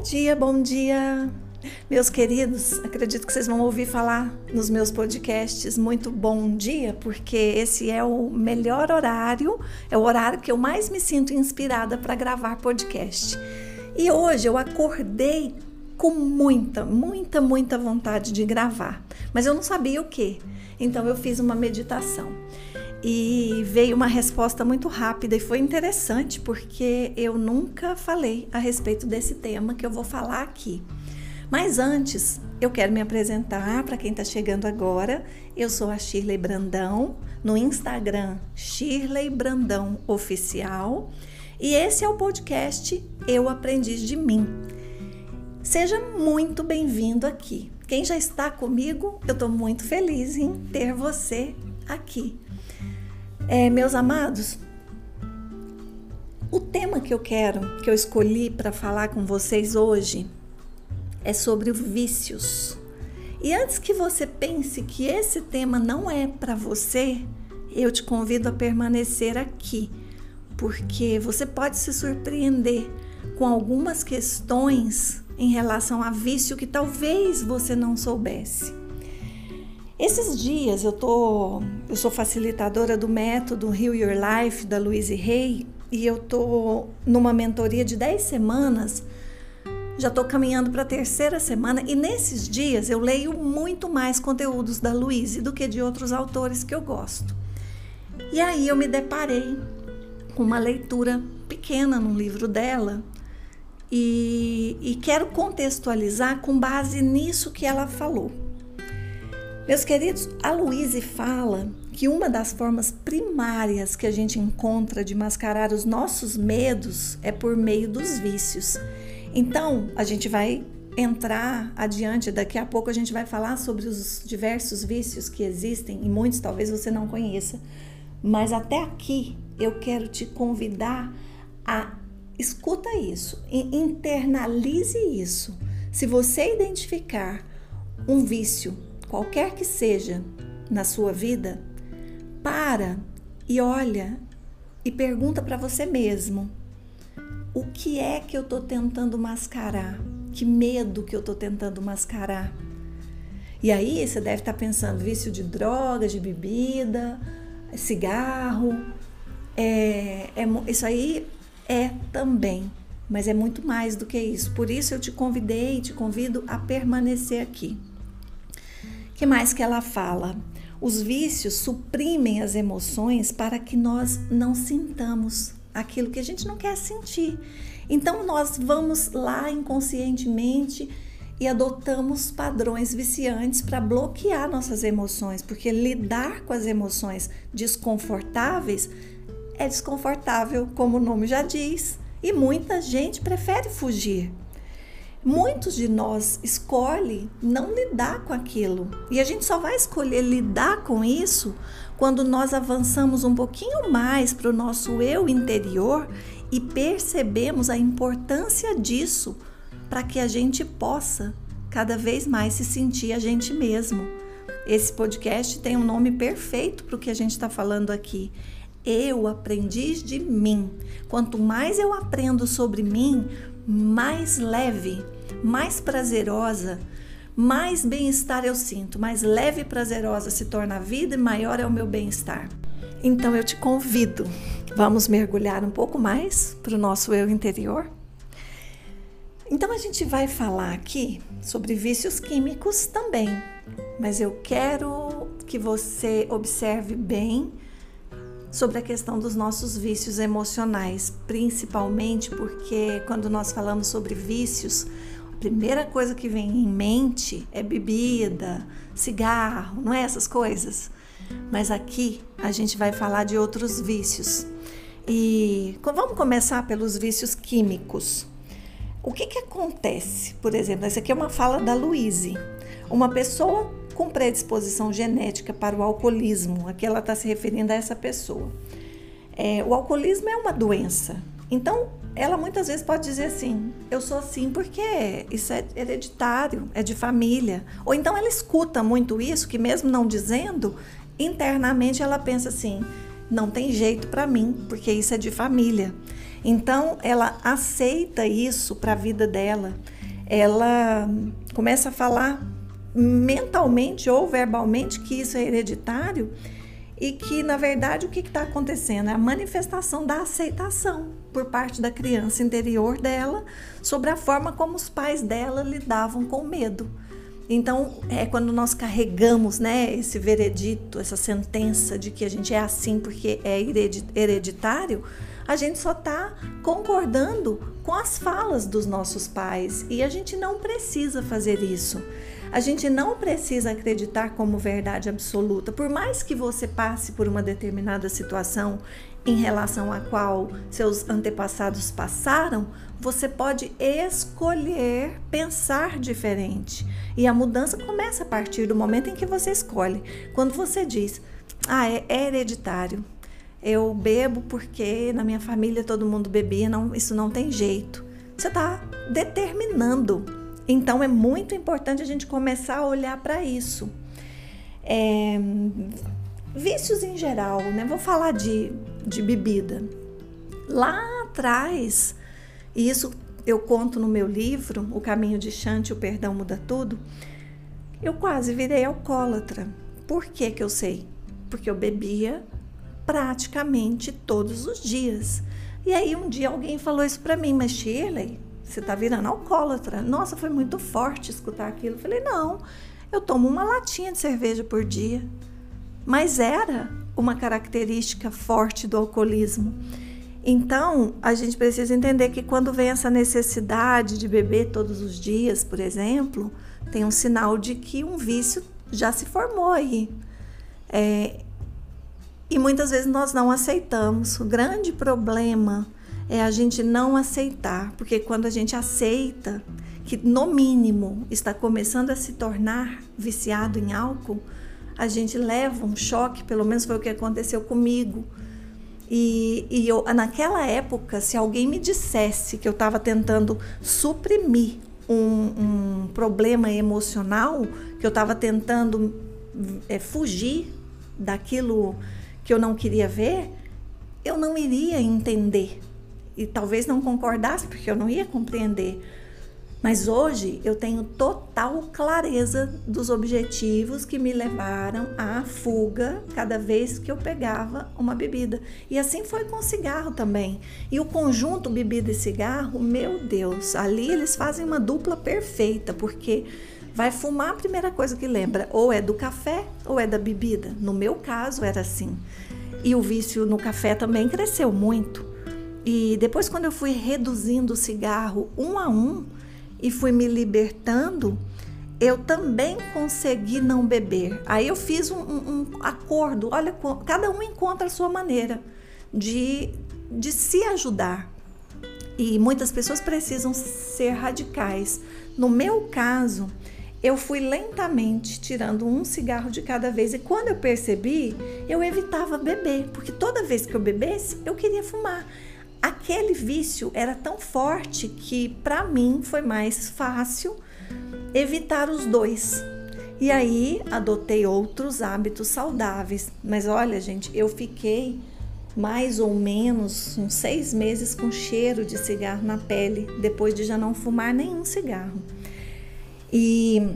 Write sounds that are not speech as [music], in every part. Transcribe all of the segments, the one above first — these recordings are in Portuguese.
Bom dia, bom dia, meus queridos. Acredito que vocês vão ouvir falar nos meus podcasts muito bom dia, porque esse é o melhor horário, é o horário que eu mais me sinto inspirada para gravar podcast. E hoje eu acordei com muita, muita, muita vontade de gravar, mas eu não sabia o que. Então eu fiz uma meditação e veio uma resposta muito rápida e foi interessante porque eu nunca falei a respeito desse tema que eu vou falar aqui. Mas antes, eu quero me apresentar para quem está chegando agora. Eu sou a Shirley Brandão, no Instagram Shirley Brandão Oficial, e esse é o podcast Eu Aprendi de Mim. Seja muito bem-vindo aqui. Quem já está comigo, eu estou muito feliz em ter você aqui. É, meus amados, o tema que eu quero, que eu escolhi para falar com vocês hoje, é sobre vícios. E antes que você pense que esse tema não é para você, eu te convido a permanecer aqui, porque você pode se surpreender com algumas questões em relação a vício que talvez você não soubesse. Esses dias eu tô, eu sou facilitadora do método Heal Your Life da Louise Hay e eu tô numa mentoria de 10 semanas. Já estou caminhando para a terceira semana e nesses dias eu leio muito mais conteúdos da Louise do que de outros autores que eu gosto. E aí eu me deparei com uma leitura pequena no livro dela e, e quero contextualizar com base nisso que ela falou. Meus queridos, a Luíse fala que uma das formas primárias que a gente encontra de mascarar os nossos medos é por meio dos vícios. Então, a gente vai entrar adiante, daqui a pouco a gente vai falar sobre os diversos vícios que existem e muitos talvez você não conheça. Mas até aqui eu quero te convidar a escuta isso, internalize isso. Se você identificar um vício qualquer que seja na sua vida, para e olha e pergunta para você mesmo: o que é que eu estou tentando mascarar? Que medo que eu estou tentando mascarar? E aí você deve estar tá pensando: vício de droga, de bebida, cigarro. É, é, isso aí é também, mas é muito mais do que isso. Por isso eu te convidei, te convido a permanecer aqui que mais que ela fala? Os vícios suprimem as emoções para que nós não sintamos aquilo que a gente não quer sentir. Então nós vamos lá inconscientemente e adotamos padrões viciantes para bloquear nossas emoções, porque lidar com as emoções desconfortáveis é desconfortável, como o nome já diz, e muita gente prefere fugir. Muitos de nós escolhe não lidar com aquilo. E a gente só vai escolher lidar com isso quando nós avançamos um pouquinho mais para o nosso eu interior e percebemos a importância disso para que a gente possa cada vez mais se sentir a gente mesmo. Esse podcast tem um nome perfeito para o que a gente está falando aqui. Eu aprendi de mim. Quanto mais eu aprendo sobre mim, mais leve, mais prazerosa, mais bem-estar eu sinto, mais leve e prazerosa se torna a vida e maior é o meu bem-estar. Então eu te convido, vamos mergulhar um pouco mais para o nosso eu interior? Então a gente vai falar aqui sobre vícios químicos também, mas eu quero que você observe bem sobre a questão dos nossos vícios emocionais, principalmente porque quando nós falamos sobre vícios, a primeira coisa que vem em mente é bebida, cigarro, não é essas coisas? Mas aqui a gente vai falar de outros vícios. E vamos começar pelos vícios químicos. O que, que acontece? Por exemplo, essa aqui é uma fala da Louise. Uma pessoa com predisposição genética para o alcoolismo. Aqui ela está se referindo a essa pessoa. É, o alcoolismo é uma doença. Então, ela muitas vezes pode dizer assim: eu sou assim porque isso é hereditário, é de família. Ou então ela escuta muito isso, que mesmo não dizendo, internamente ela pensa assim: não tem jeito para mim, porque isso é de família. Então ela aceita isso para a vida dela. Ela começa a falar mentalmente ou verbalmente que isso é hereditário e que, na verdade, o que está acontecendo é a manifestação da aceitação por parte da criança interior dela sobre a forma como os pais dela lidavam com medo. Então, é quando nós carregamos né, esse veredito, essa sentença de que a gente é assim porque é hereditário, a gente só está concordando com as falas dos nossos pais e a gente não precisa fazer isso. A gente não precisa acreditar como verdade absoluta. Por mais que você passe por uma determinada situação em relação à qual seus antepassados passaram, você pode escolher pensar diferente. E a mudança começa a partir do momento em que você escolhe. Quando você diz, ah, é, hereditário. Eu bebo porque na minha família todo mundo bebia, não, isso não tem jeito. Você está determinando então é muito importante a gente começar a olhar para isso. É, vícios em geral, né? Vou falar de, de bebida. Lá atrás, e isso eu conto no meu livro, O Caminho de Chante, o Perdão Muda Tudo, eu quase virei alcoólatra. Por que, que eu sei? Porque eu bebia praticamente todos os dias. E aí um dia alguém falou isso para mim, mas Shirley, você está virando alcoólatra. Nossa, foi muito forte escutar aquilo. Eu falei, não, eu tomo uma latinha de cerveja por dia. Mas era uma característica forte do alcoolismo. Então, a gente precisa entender que quando vem essa necessidade de beber todos os dias, por exemplo, tem um sinal de que um vício já se formou aí. É, e muitas vezes nós não aceitamos. O grande problema é a gente não aceitar, porque quando a gente aceita que no mínimo está começando a se tornar viciado em álcool, a gente leva um choque, pelo menos foi o que aconteceu comigo. E, e eu, naquela época, se alguém me dissesse que eu estava tentando suprimir um, um, problema emocional, que eu estava tentando é, fugir daquilo que eu não queria ver, eu não iria entender e talvez não concordasse, porque eu não ia compreender. Mas hoje eu tenho total clareza dos objetivos que me levaram à fuga cada vez que eu pegava uma bebida. E assim foi com o cigarro também. E o conjunto bebida e cigarro, meu Deus, ali eles fazem uma dupla perfeita, porque vai fumar a primeira coisa que lembra, ou é do café ou é da bebida. No meu caso era assim. E o vício no café também cresceu muito. E depois, quando eu fui reduzindo o cigarro um a um e fui me libertando, eu também consegui não beber. Aí eu fiz um, um, um acordo. Olha, cada um encontra a sua maneira de, de se ajudar. E muitas pessoas precisam ser radicais. No meu caso, eu fui lentamente tirando um cigarro de cada vez e quando eu percebi, eu evitava beber, porque toda vez que eu bebesse, eu queria fumar aquele vício era tão forte que para mim foi mais fácil evitar os dois. E aí adotei outros hábitos saudáveis. Mas olha, gente, eu fiquei mais ou menos uns seis meses com cheiro de cigarro na pele, depois de já não fumar nenhum cigarro. E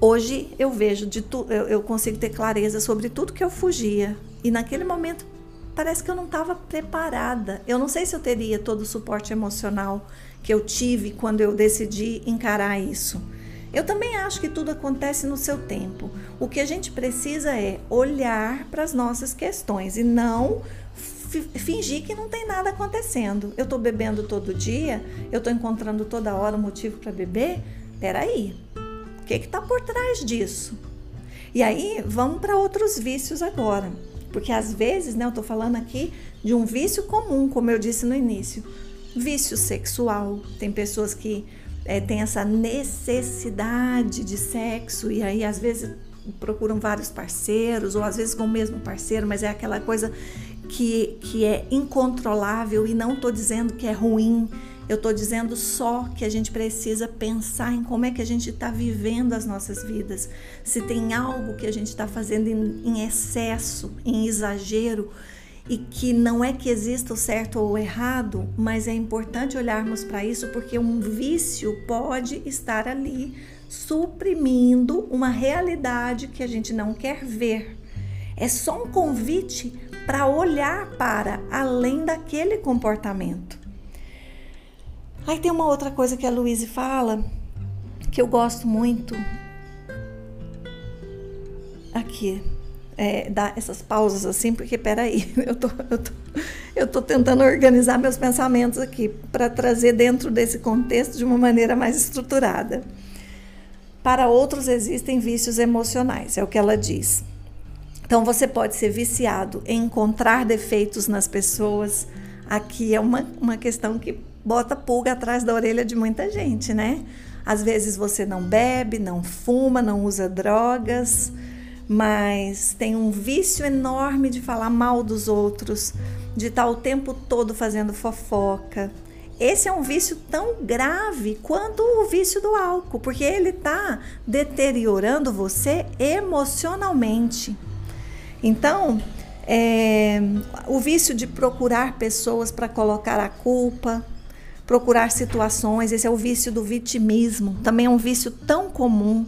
hoje eu vejo de tudo, eu consigo ter clareza sobre tudo que eu fugia. E naquele momento parece que eu não estava preparada. Eu não sei se eu teria todo o suporte emocional que eu tive quando eu decidi encarar isso. Eu também acho que tudo acontece no seu tempo. O que a gente precisa é olhar para as nossas questões e não fingir que não tem nada acontecendo. Eu estou bebendo todo dia, eu estou encontrando toda hora um motivo para beber. Peraí, o que está por trás disso? E aí, vamos para outros vícios agora. Porque às vezes, né, eu estou falando aqui de um vício comum, como eu disse no início. Vício sexual. Tem pessoas que é, têm essa necessidade de sexo e aí às vezes procuram vários parceiros, ou às vezes com o mesmo parceiro, mas é aquela coisa que, que é incontrolável e não estou dizendo que é ruim eu estou dizendo só que a gente precisa pensar em como é que a gente está vivendo as nossas vidas. Se tem algo que a gente está fazendo em, em excesso, em exagero, e que não é que exista o certo ou o errado, mas é importante olharmos para isso porque um vício pode estar ali suprimindo uma realidade que a gente não quer ver. É só um convite para olhar para além daquele comportamento. Aí tem uma outra coisa que a Luíse fala que eu gosto muito. Aqui, é, dar essas pausas assim, porque peraí, [laughs] eu tô, eu tô, eu tô tentando organizar meus pensamentos aqui para trazer dentro desse contexto de uma maneira mais estruturada. Para outros existem vícios emocionais, é o que ela diz. Então você pode ser viciado em encontrar defeitos nas pessoas. Aqui é uma, uma questão que bota pulga atrás da orelha de muita gente, né? Às vezes você não bebe, não fuma, não usa drogas, mas tem um vício enorme de falar mal dos outros, de estar o tempo todo fazendo fofoca, esse é um vício tão grave quanto o vício do álcool, porque ele está deteriorando você emocionalmente. Então, é, o vício de procurar pessoas para colocar a culpa, procurar situações, esse é o vício do vitimismo, também é um vício tão comum.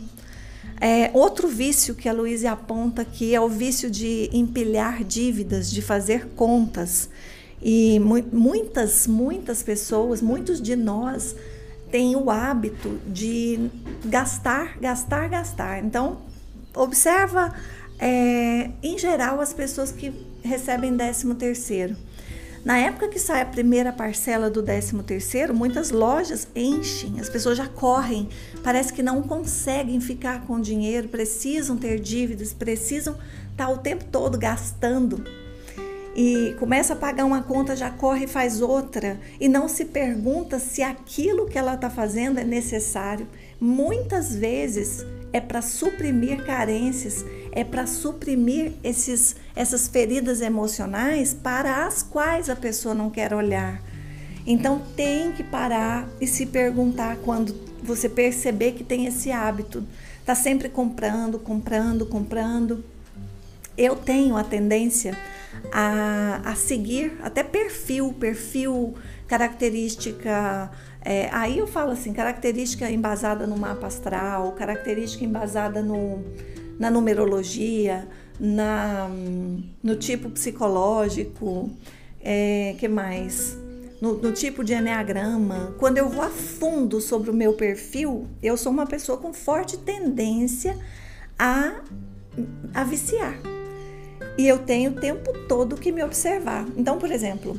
É, outro vício que a Luísa aponta aqui é o vício de empilhar dívidas, de fazer contas. E mu muitas, muitas pessoas, muitos de nós têm o hábito de gastar, gastar, gastar. Então, observa, é, em geral, as pessoas que recebem 13 terceiro. Na época que sai a primeira parcela do 13 terceiro, muitas lojas enchem, as pessoas já correm, parece que não conseguem ficar com dinheiro, precisam ter dívidas, precisam estar o tempo todo gastando. E começa a pagar uma conta, já corre e faz outra. E não se pergunta se aquilo que ela está fazendo é necessário. Muitas vezes é para suprimir carências, é para suprimir esses, essas feridas emocionais para as quais a pessoa não quer olhar. Então tem que parar e se perguntar quando você perceber que tem esse hábito, tá sempre comprando, comprando, comprando. Eu tenho a tendência a, a seguir até perfil, perfil, característica. É, aí eu falo assim, característica embasada no mapa astral, característica embasada no, na numerologia, na, no tipo psicológico, é, que mais? No, no, tipo de enneagrama. Quando eu vou a fundo sobre o meu perfil, eu sou uma pessoa com forte tendência a, a viciar. E eu tenho o tempo todo que me observar. Então, por exemplo,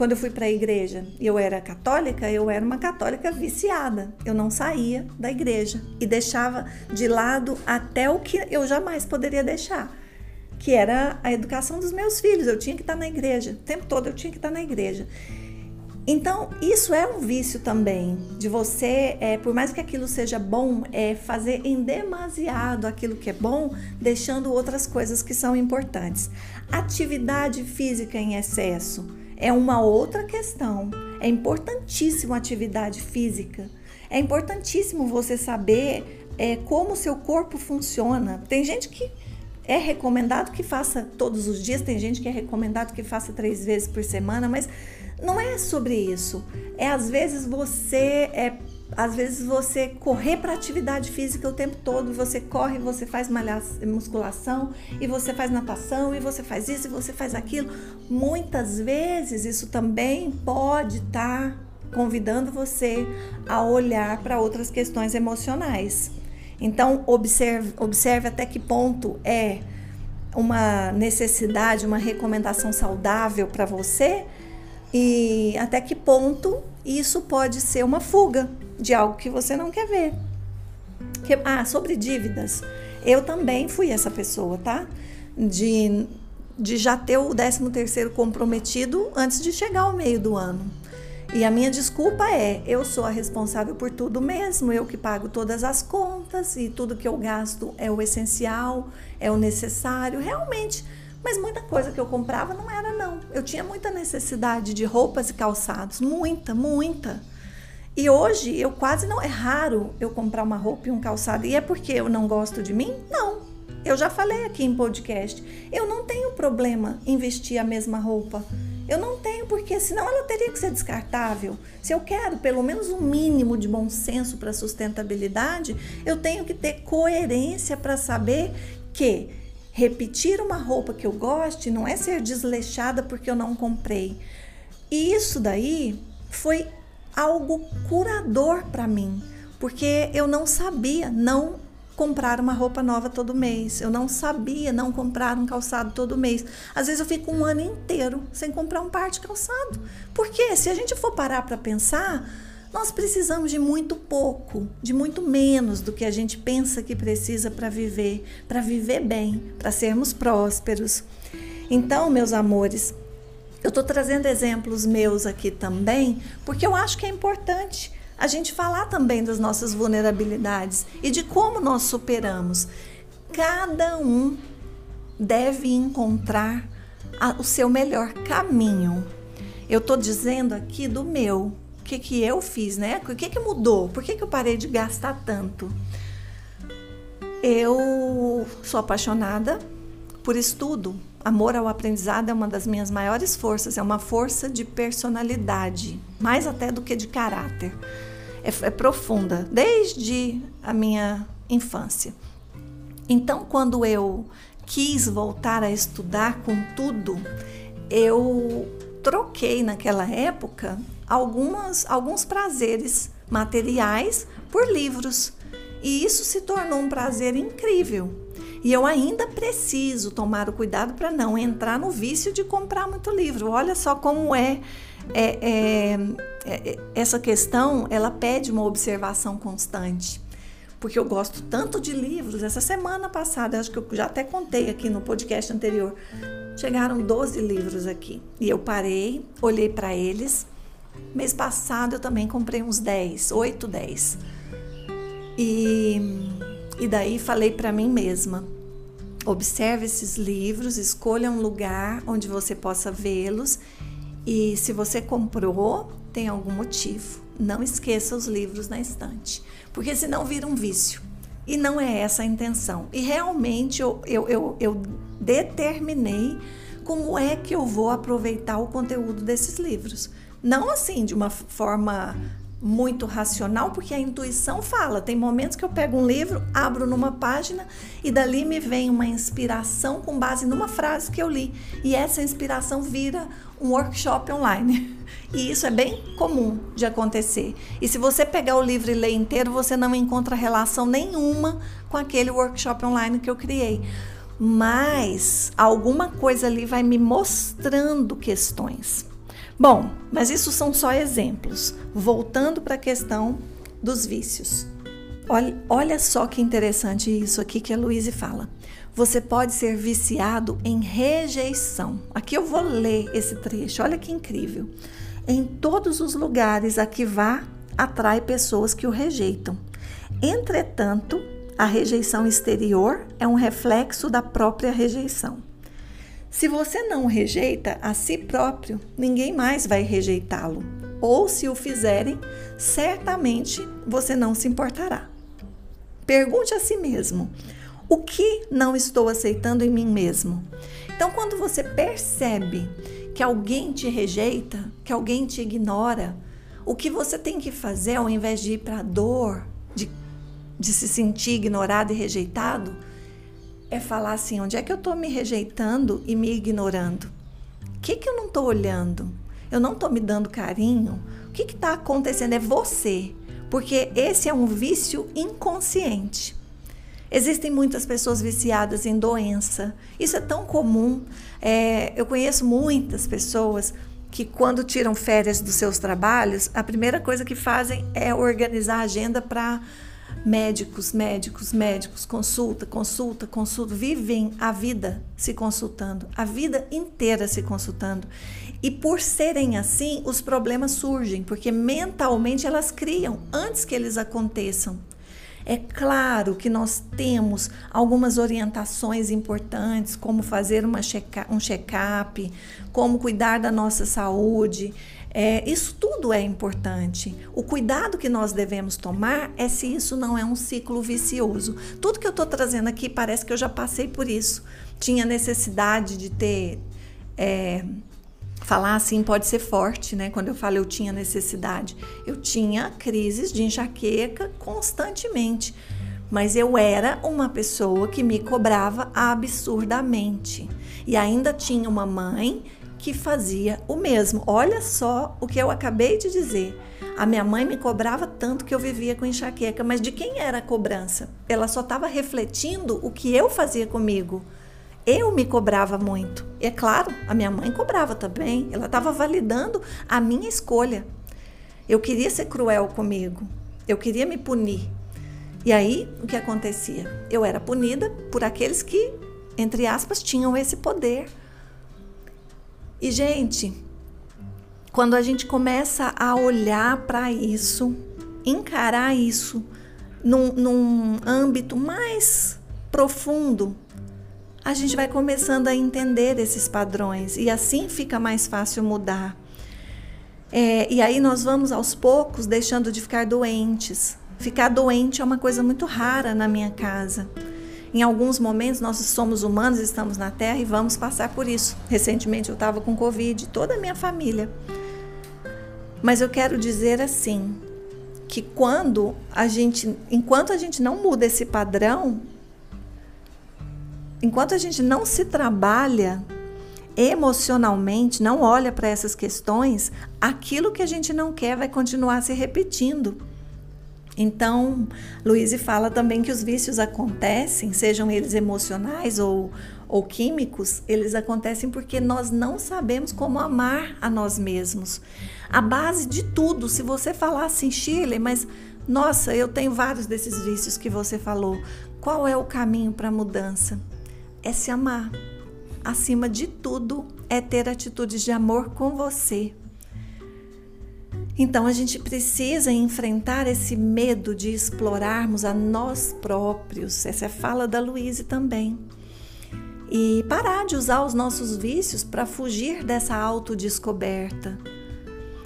quando eu fui para a igreja eu era católica, eu era uma católica viciada. Eu não saía da igreja e deixava de lado até o que eu jamais poderia deixar, que era a educação dos meus filhos. Eu tinha que estar na igreja, o tempo todo eu tinha que estar na igreja. Então, isso é um vício também, de você, é, por mais que aquilo seja bom, é fazer em demasiado aquilo que é bom, deixando outras coisas que são importantes. Atividade física em excesso é uma outra questão. É importantíssimo a atividade física. É importantíssimo você saber é, como o seu corpo funciona. Tem gente que é recomendado que faça todos os dias, tem gente que é recomendado que faça três vezes por semana, mas não é sobre isso. É às vezes você é às vezes você correr para atividade física o tempo todo, você corre, você faz musculação e você faz natação e você faz isso e você faz aquilo. Muitas vezes isso também pode estar tá convidando você a olhar para outras questões emocionais. Então, observe, observe até que ponto é uma necessidade, uma recomendação saudável para você e até que ponto isso pode ser uma fuga de algo que você não quer ver. Que, ah, sobre dívidas. Eu também fui essa pessoa, tá? De, de já ter o 13 terceiro comprometido antes de chegar ao meio do ano. E a minha desculpa é: eu sou a responsável por tudo mesmo, eu que pago todas as contas e tudo que eu gasto é o essencial, é o necessário. Realmente, mas muita coisa que eu comprava não era, não. Eu tinha muita necessidade de roupas e calçados, muita, muita. E hoje eu quase não. É raro eu comprar uma roupa e um calçado. E é porque eu não gosto de mim? Não. Eu já falei aqui em podcast, eu não tenho problema em vestir a mesma roupa. Eu não tenho, porque senão ela teria que ser descartável. Se eu quero pelo menos um mínimo de bom senso para sustentabilidade, eu tenho que ter coerência para saber que repetir uma roupa que eu goste não é ser desleixada porque eu não comprei. E isso daí foi algo curador para mim, porque eu não sabia não comprar uma roupa nova todo mês. Eu não sabia não comprar um calçado todo mês. Às vezes eu fico um ano inteiro sem comprar um par de calçado. Porque se a gente for parar para pensar, nós precisamos de muito pouco, de muito menos do que a gente pensa que precisa para viver, para viver bem, para sermos prósperos. Então, meus amores, eu estou trazendo exemplos meus aqui também, porque eu acho que é importante a gente falar também das nossas vulnerabilidades e de como nós superamos. Cada um deve encontrar a, o seu melhor caminho. Eu estou dizendo aqui do meu, o que, que eu fiz, né? O que, que mudou? Por que, que eu parei de gastar tanto? Eu sou apaixonada por estudo. Amor ao aprendizado é uma das minhas maiores forças, é uma força de personalidade, mais até do que de caráter é, é profunda, desde a minha infância. Então, quando eu quis voltar a estudar com tudo, eu troquei naquela época algumas, alguns prazeres materiais por livros. E isso se tornou um prazer incrível. E eu ainda preciso tomar o cuidado para não entrar no vício de comprar muito livro. Olha só como é é, é, é, essa questão ela pede uma observação constante. Porque eu gosto tanto de livros. Essa semana passada, acho que eu já até contei aqui no podcast anterior, chegaram 12 livros aqui. E eu parei, olhei para eles. Mês passado eu também comprei uns 10, 8, 10. E, e daí falei para mim mesma: observe esses livros, escolha um lugar onde você possa vê-los e se você comprou, tem algum motivo. Não esqueça os livros na estante, porque senão vira um vício. E não é essa a intenção. E realmente eu, eu, eu, eu determinei como é que eu vou aproveitar o conteúdo desses livros. Não assim de uma forma muito racional, porque a intuição fala. Tem momentos que eu pego um livro, abro numa página e dali me vem uma inspiração com base numa frase que eu li. E essa inspiração vira um workshop online. [laughs] E isso é bem comum de acontecer. E se você pegar o livro e ler inteiro, você não encontra relação nenhuma com aquele workshop online que eu criei. Mas alguma coisa ali vai me mostrando questões. Bom, mas isso são só exemplos. Voltando para a questão dos vícios. Olha, olha só que interessante isso aqui que a Luíse fala. Você pode ser viciado em rejeição. Aqui eu vou ler esse trecho, olha que incrível. Em todos os lugares a que vá, atrai pessoas que o rejeitam. Entretanto, a rejeição exterior é um reflexo da própria rejeição. Se você não rejeita a si próprio, ninguém mais vai rejeitá-lo. Ou se o fizerem, certamente você não se importará. Pergunte a si mesmo: o que não estou aceitando em mim mesmo? Então, quando você percebe que alguém te rejeita, que alguém te ignora, o que você tem que fazer ao invés de ir para a dor, de, de se sentir ignorado e rejeitado, é falar assim: onde é que eu estou me rejeitando e me ignorando? O que, que eu não estou olhando? Eu não estou me dando carinho? O que está acontecendo? É você, porque esse é um vício inconsciente. Existem muitas pessoas viciadas em doença. Isso é tão comum. É, eu conheço muitas pessoas que, quando tiram férias dos seus trabalhos, a primeira coisa que fazem é organizar a agenda para Médicos, médicos, médicos, consulta, consulta, consulta, vivem a vida se consultando, a vida inteira se consultando. E por serem assim, os problemas surgem, porque mentalmente elas criam antes que eles aconteçam. É claro que nós temos algumas orientações importantes, como fazer uma um check-up, como cuidar da nossa saúde. É, isso tudo é importante. O cuidado que nós devemos tomar é se isso não é um ciclo vicioso. Tudo que eu estou trazendo aqui parece que eu já passei por isso. Tinha necessidade de ter. É, falar assim pode ser forte, né? Quando eu falo eu tinha necessidade, eu tinha crises de enxaqueca constantemente, mas eu era uma pessoa que me cobrava absurdamente. E ainda tinha uma mãe que fazia o mesmo. Olha só o que eu acabei de dizer. A minha mãe me cobrava tanto que eu vivia com enxaqueca, mas de quem era a cobrança? Ela só estava refletindo o que eu fazia comigo. Eu me cobrava muito. E é claro, a minha mãe cobrava também. Ela estava validando a minha escolha. Eu queria ser cruel comigo. Eu queria me punir. E aí, o que acontecia? Eu era punida por aqueles que, entre aspas, tinham esse poder e, gente, quando a gente começa a olhar para isso, encarar isso num, num âmbito mais profundo, a gente vai começando a entender esses padrões e assim fica mais fácil mudar. É, e aí nós vamos aos poucos deixando de ficar doentes. Ficar doente é uma coisa muito rara na minha casa. Em alguns momentos, nós somos humanos, estamos na Terra e vamos passar por isso. Recentemente eu estava com Covid, toda a minha família. Mas eu quero dizer assim, que quando a gente, enquanto a gente não muda esse padrão, enquanto a gente não se trabalha emocionalmente, não olha para essas questões, aquilo que a gente não quer vai continuar se repetindo. Então, Luiz fala também que os vícios acontecem, sejam eles emocionais ou, ou químicos, eles acontecem porque nós não sabemos como amar a nós mesmos. A base de tudo, se você falar assim, Shirley, mas nossa, eu tenho vários desses vícios que você falou. Qual é o caminho para a mudança? É se amar. Acima de tudo, é ter atitudes de amor com você. Então a gente precisa enfrentar esse medo de explorarmos a nós próprios. Essa é a fala da Luíse também. E parar de usar os nossos vícios para fugir dessa autodescoberta.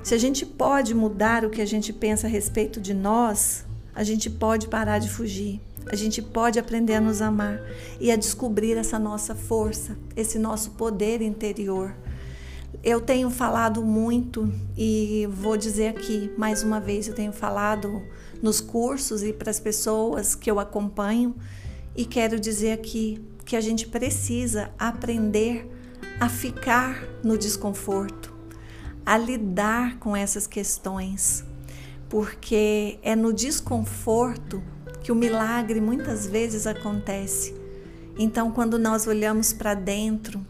Se a gente pode mudar o que a gente pensa a respeito de nós, a gente pode parar de fugir. A gente pode aprender a nos amar e a descobrir essa nossa força, esse nosso poder interior. Eu tenho falado muito e vou dizer aqui mais uma vez: eu tenho falado nos cursos e para as pessoas que eu acompanho, e quero dizer aqui que a gente precisa aprender a ficar no desconforto, a lidar com essas questões, porque é no desconforto que o milagre muitas vezes acontece. Então, quando nós olhamos para dentro,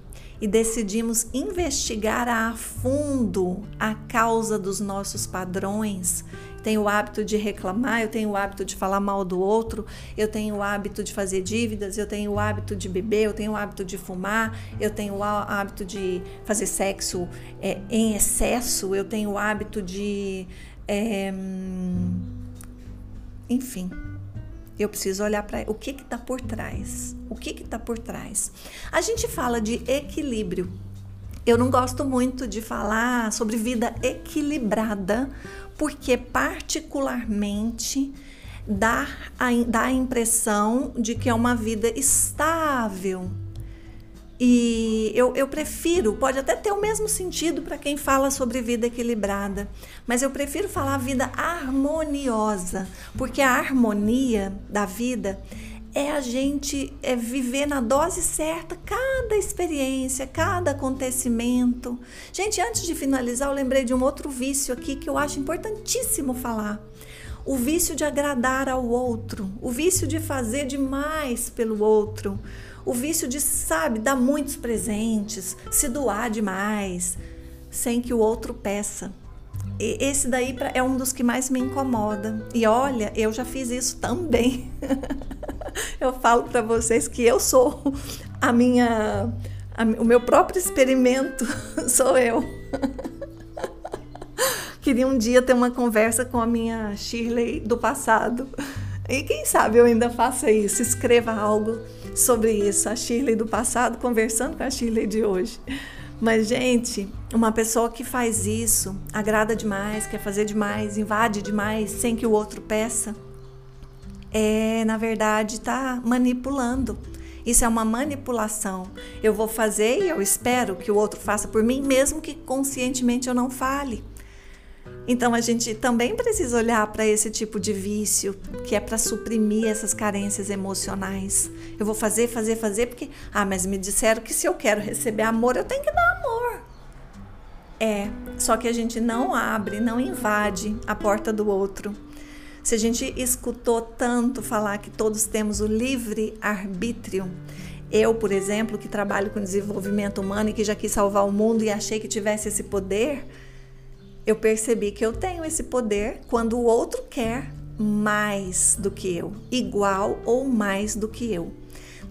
e decidimos investigar a fundo a causa dos nossos padrões. Tenho o hábito de reclamar, eu tenho o hábito de falar mal do outro, eu tenho o hábito de fazer dívidas, eu tenho o hábito de beber, eu tenho o hábito de fumar, eu tenho o hábito de fazer sexo é, em excesso, eu tenho o hábito de. É, enfim, eu preciso olhar para o que está por trás. O que está por trás? A gente fala de equilíbrio. Eu não gosto muito de falar sobre vida equilibrada, porque, particularmente, dá a, dá a impressão de que é uma vida estável, e eu, eu prefiro, pode até ter o mesmo sentido para quem fala sobre vida equilibrada, mas eu prefiro falar vida harmoniosa, porque a harmonia da vida é a gente é viver na dose certa cada experiência, cada acontecimento. Gente, antes de finalizar, eu lembrei de um outro vício aqui que eu acho importantíssimo falar. O vício de agradar ao outro, o vício de fazer demais pelo outro, o vício de, sabe, dar muitos presentes, se doar demais, sem que o outro peça. E esse daí é um dos que mais me incomoda. E olha, eu já fiz isso também. [laughs] eu falo para vocês que eu sou a minha, a, o meu próprio experimento [laughs] sou eu. [laughs] Queria um dia ter uma conversa com a minha Shirley do passado E quem sabe eu ainda faça isso, escreva algo sobre isso. A Shirley do passado conversando com a Shirley de hoje. Mas, gente, uma pessoa que faz isso, agrada demais, quer fazer demais, invade demais, sem que o outro peça, é, na verdade, está manipulando. Isso é uma manipulação. Eu vou fazer e eu espero que o outro faça por mim, mesmo que conscientemente eu não fale. Então a gente também precisa olhar para esse tipo de vício, que é para suprimir essas carências emocionais. Eu vou fazer, fazer, fazer porque ah, mas me disseram que se eu quero receber amor, eu tenho que dar amor. É, só que a gente não abre, não invade a porta do outro. Se a gente escutou tanto falar que todos temos o livre arbítrio, eu, por exemplo, que trabalho com desenvolvimento humano e que já quis salvar o mundo e achei que tivesse esse poder, eu percebi que eu tenho esse poder quando o outro quer mais do que eu, igual ou mais do que eu.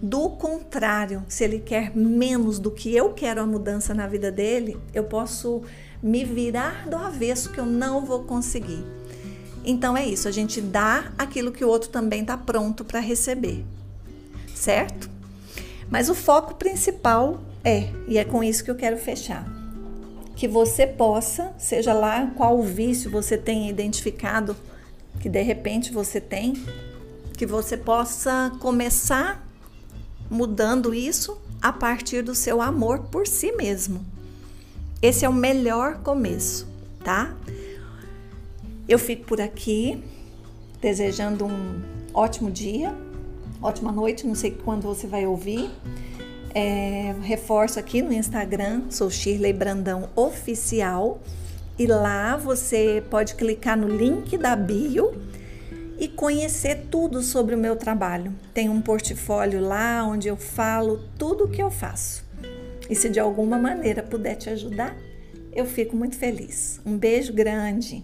Do contrário, se ele quer menos do que eu quero a mudança na vida dele, eu posso me virar do avesso que eu não vou conseguir. Então é isso, a gente dá aquilo que o outro também está pronto para receber, certo? Mas o foco principal é, e é com isso que eu quero fechar que você possa, seja lá qual vício você tenha identificado, que de repente você tem, que você possa começar mudando isso a partir do seu amor por si mesmo. Esse é o melhor começo, tá? Eu fico por aqui desejando um ótimo dia, ótima noite, não sei quando você vai ouvir. É, reforço aqui no Instagram, sou Shirley Brandão Oficial. E lá você pode clicar no link da bio e conhecer tudo sobre o meu trabalho. Tem um portfólio lá onde eu falo tudo o que eu faço. E se de alguma maneira puder te ajudar, eu fico muito feliz. Um beijo grande.